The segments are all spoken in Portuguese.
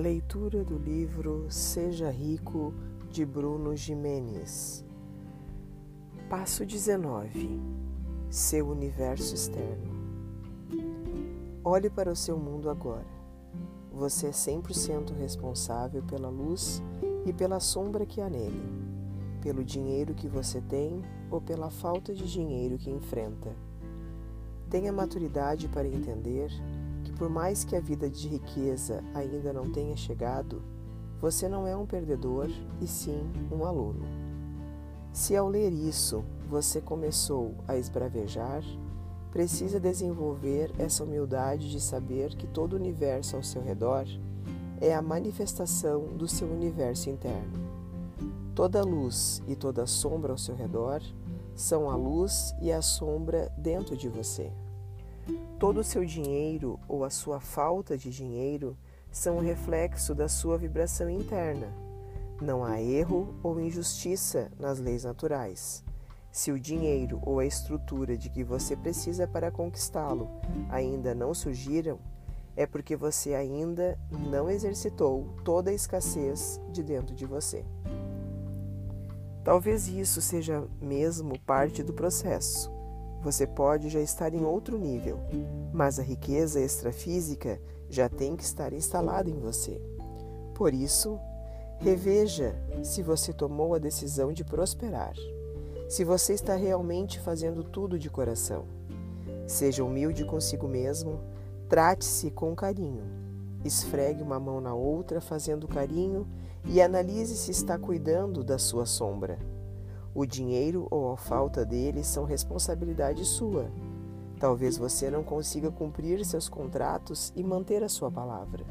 Leitura do livro Seja Rico de Bruno Jimenez. Passo 19. Seu universo externo. Olhe para o seu mundo agora. Você é 100% responsável pela luz e pela sombra que há nele, pelo dinheiro que você tem ou pela falta de dinheiro que enfrenta. Tenha maturidade para entender por mais que a vida de riqueza ainda não tenha chegado, você não é um perdedor e sim um aluno. Se ao ler isso você começou a esbravejar, precisa desenvolver essa humildade de saber que todo o universo ao seu redor é a manifestação do seu universo interno. Toda luz e toda sombra ao seu redor são a luz e a sombra dentro de você. Todo o seu dinheiro ou a sua falta de dinheiro são um reflexo da sua vibração interna. Não há erro ou injustiça nas leis naturais. Se o dinheiro ou a estrutura de que você precisa para conquistá-lo ainda não surgiram, é porque você ainda não exercitou toda a escassez de dentro de você. Talvez isso seja mesmo parte do processo você pode já estar em outro nível, mas a riqueza extrafísica já tem que estar instalada em você. Por isso, reveja se você tomou a decisão de prosperar, se você está realmente fazendo tudo de coração. Seja humilde consigo mesmo, trate-se com carinho. Esfregue uma mão na outra fazendo carinho e analise se está cuidando da sua sombra. O dinheiro ou a falta dele são responsabilidade sua. Talvez você não consiga cumprir seus contratos e manter a sua palavra.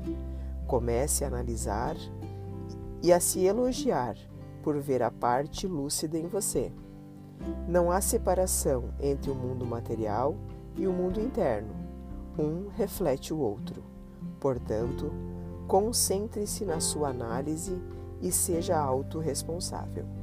Comece a analisar e a se elogiar por ver a parte lúcida em você. Não há separação entre o mundo material e o mundo interno. Um reflete o outro. Portanto, concentre-se na sua análise e seja autorresponsável.